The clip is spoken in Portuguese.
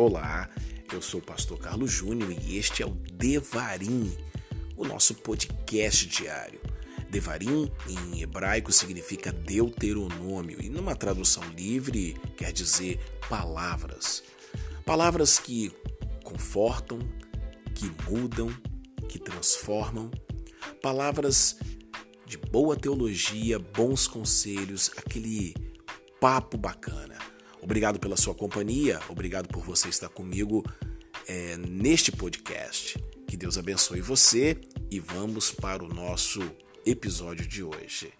Olá, eu sou o pastor Carlos Júnior e este é o Devarim, o nosso podcast diário. Devarim em hebraico significa Deuteronômio e numa tradução livre quer dizer palavras. Palavras que confortam, que mudam, que transformam. Palavras de boa teologia, bons conselhos, aquele papo bacana. Obrigado pela sua companhia, obrigado por você estar comigo é, neste podcast. Que Deus abençoe você e vamos para o nosso episódio de hoje.